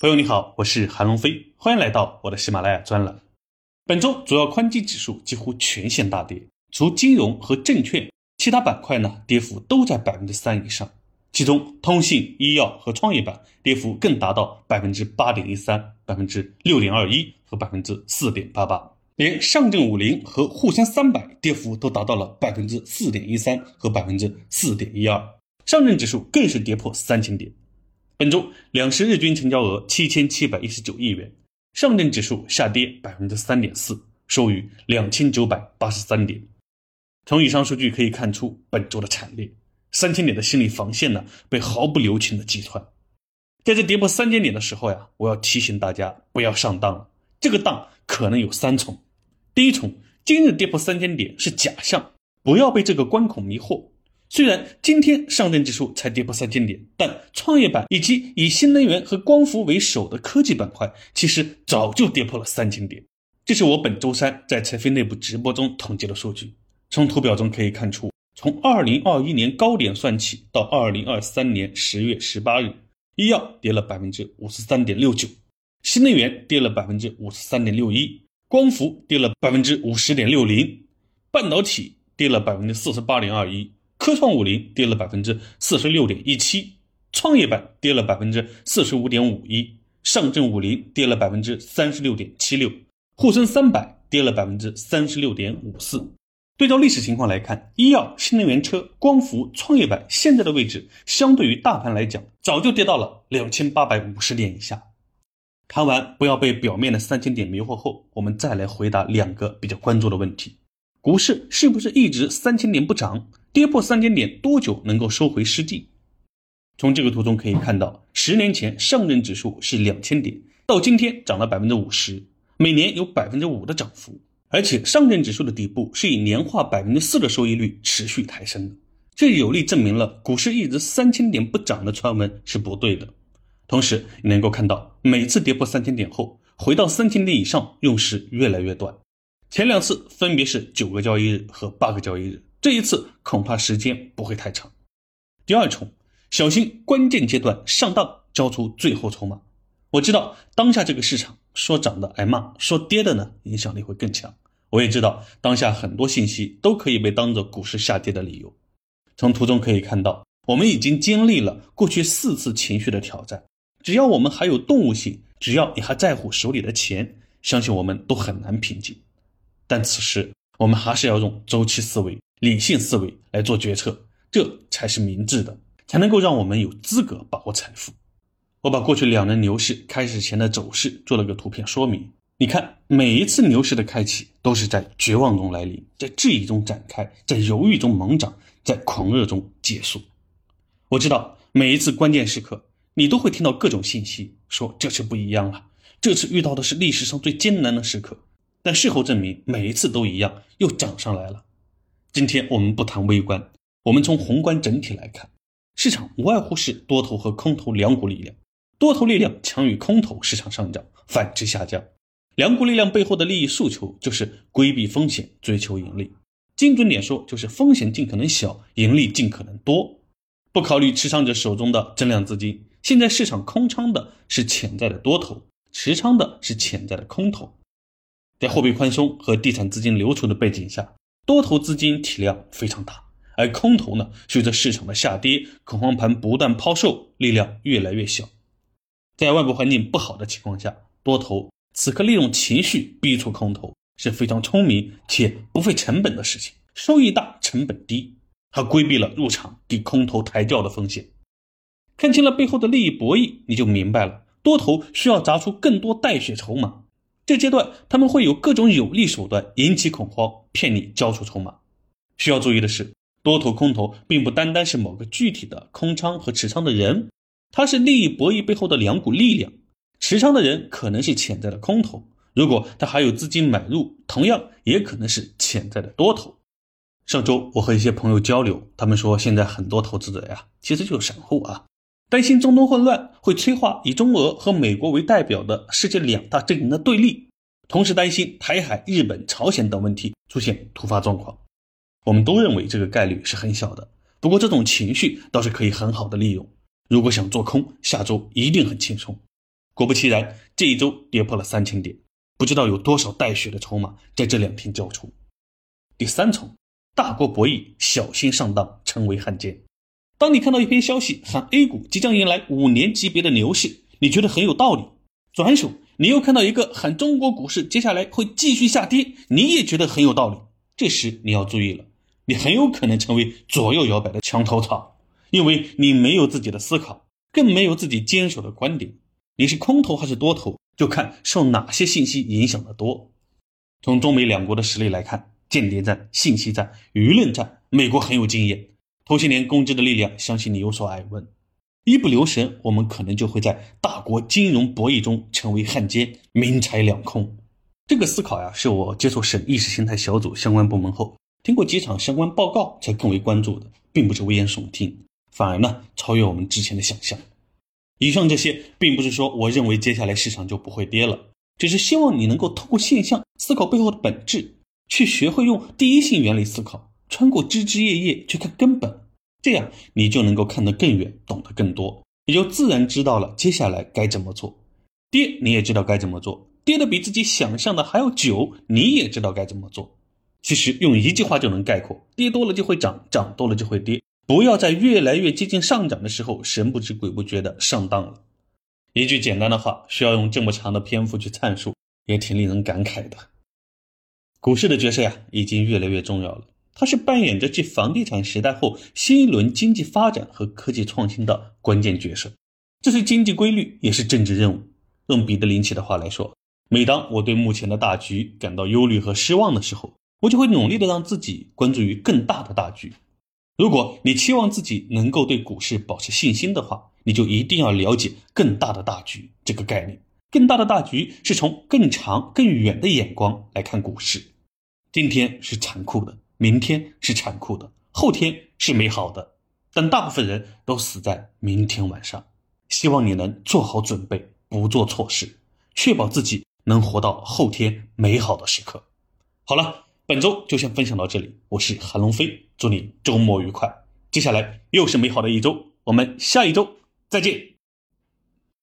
朋友你好，我是韩龙飞，欢迎来到我的喜马拉雅专栏。本周主要宽基指数几乎全线大跌，除金融和证券，其他板块呢跌幅都在百分之三以上。其中，通信、医药和创业板跌幅更达到百分之八点一三、百分之六点二一和百分之四点八八。连上证五零和沪深三百跌幅都达到了百分之四点一三和百分之四点一二，上证指数更是跌破三千点。本周两市日均成交额七千七百一十九亿元，上证指数下跌百分之三点四，收于两千九百八十三点。从以上数据可以看出，本周的惨烈，三千点的心理防线呢被毫不留情的击穿。在这跌破三千点的时候呀，我要提醒大家不要上当了，这个当可能有三重。第一重，今日跌破三千点是假象，不要被这个关口迷惑。虽然今天上证指数才跌破三千点，但创业板以及以新能源和光伏为首的科技板块，其实早就跌破了三千点。这是我本周三在财飞内部直播中统计的数据。从图表中可以看出，从二零二一年高点算起，到二零二三年十月十八日，医药跌了百分之五十三点六九，新能源跌了百分之五十三点六一，光伏跌了百分之五十点六零，半导体跌了百分之四十八点二一。科创五零跌了百分之四十六点一七，创业板跌了百分之四十五点五一，上证五零跌了百分之三十六点七六，沪深三百跌了百分之三十六点五四。对照历史情况来看，医药、新能源车、光伏、创业板现在的位置，相对于大盘来讲，早就跌到了两千八百五十点以下。谈完不要被表面的三千点迷惑后，我们再来回答两个比较关注的问题：股市是不是一直三千点不涨？跌破三千点多久能够收回失地？从这个图中可以看到，十年前上证指数是两千点，到今天涨了百分之五十，每年有百分之五的涨幅。而且上证指数的底部是以年化百分之四的收益率持续抬升的，这有力证明了股市一直三千点不涨的传闻是不对的。同时，你能够看到每次跌破三千点后，回到三千点以上用时越来越短，前两次分别是九个交易日和八个交易日。这一次恐怕时间不会太长。第二重，小心关键阶段上当，交出最后筹码。我知道当下这个市场说涨的挨骂，说跌的呢影响力会更强。我也知道当下很多信息都可以被当做股市下跌的理由。从图中可以看到，我们已经经历了过去四次情绪的挑战。只要我们还有动物性，只要你还在乎手里的钱，相信我们都很难平静。但此时我们还是要用周期思维。理性思维来做决策，这才是明智的，才能够让我们有资格把握财富。我把过去两轮牛市开始前的走势做了个图片说明。你看，每一次牛市的开启都是在绝望中来临，在质疑中展开，在犹豫中猛涨，在狂热中结束。我知道每一次关键时刻，你都会听到各种信息，说这次不一样了，这次遇到的是历史上最艰难的时刻。但事后证明，每一次都一样，又涨上来了。今天我们不谈微观，我们从宏观整体来看，市场无外乎是多头和空头两股力量，多头力量强于空头，市场上涨，反之下降。两股力量背后的利益诉求就是规避风险，追求盈利。精准点说，就是风险尽可能小，盈利尽可能多。不考虑持仓者手中的增量资金，现在市场空仓的是潜在的多头，持仓的是潜在的空头。在货币宽松和地产资金流出的背景下。多头资金体量非常大，而空头呢，随着市场的下跌，恐慌盘不断抛售，力量越来越小。在外部环境不好的情况下，多头此刻利用情绪逼出空头，是非常聪明且不费成本的事情，收益大，成本低，还规避了入场给空头抬轿的风险。看清了背后的利益博弈，你就明白了，多头需要砸出更多带血筹码。这阶段他们会有各种有利手段引起恐慌，骗你交出筹码。需要注意的是，多头空头并不单单是某个具体的空仓和持仓的人，它是利益博弈背后的两股力量。持仓的人可能是潜在的空头，如果他还有资金买入，同样也可能是潜在的多头。上周我和一些朋友交流，他们说现在很多投资者呀，其实就是散户啊。担心中东混乱会催化以中俄和美国为代表的世界两大阵营的对立，同时担心台海、日本、朝鲜等问题出现突发状况。我们都认为这个概率是很小的，不过这种情绪倒是可以很好的利用。如果想做空，下周一定很轻松。果不其然，这一周跌破了三千点，不知道有多少带血的筹码在这两天交出。第三重，大国博弈，小心上当，成为汉奸。当你看到一篇消息喊 A 股即将迎来五年级别的牛市，你觉得很有道理。转手，你又看到一个喊中国股市接下来会继续下跌，你也觉得很有道理。这时你要注意了，你很有可能成为左右摇摆的墙头草，因为你没有自己的思考，更没有自己坚守的观点。你是空头还是多头，就看受哪些信息影响的多。从中美两国的实力来看，间谍战、信息战、舆论战，美国很有经验。头些年攻击的力量，相信你有所耳闻。一不留神，我们可能就会在大国金融博弈中成为汉奸，民财两空。这个思考呀，是我接触省意识形态小组相关部门后，听过几场相关报告才更为关注的，并不是危言耸听，反而呢超越我们之前的想象。以上这些，并不是说我认为接下来市场就不会跌了，只是希望你能够透过现象思考背后的本质，去学会用第一性原理思考。穿过枝枝叶叶去看根本，这样你就能够看得更远，懂得更多，也就自然知道了接下来该怎么做。跌你也知道该怎么做，跌的比自己想象的还要久，你也知道该怎么做。其实用一句话就能概括：跌多了就会涨，涨多了就会跌。不要在越来越接近上涨的时候神不知鬼不觉的上当了。一句简单的话，需要用这么长的篇幅去阐述，也挺令人感慨的。股市的角色呀，已经越来越重要了。它是扮演着继房地产时代后新一轮经济发展和科技创新的关键角色，这是经济规律，也是政治任务。用彼得林奇的话来说，每当我对目前的大局感到忧虑和失望的时候，我就会努力的让自己关注于更大的大局。如果你期望自己能够对股市保持信心的话，你就一定要了解更大的大局这个概念。更大的大局是从更长更远的眼光来看股市。今天是残酷的。明天是残酷的，后天是美好的，但大部分人都死在明天晚上。希望你能做好准备，不做错事，确保自己能活到后天美好的时刻。好了，本周就先分享到这里，我是韩龙飞，祝你周末愉快。接下来又是美好的一周，我们下一周再见。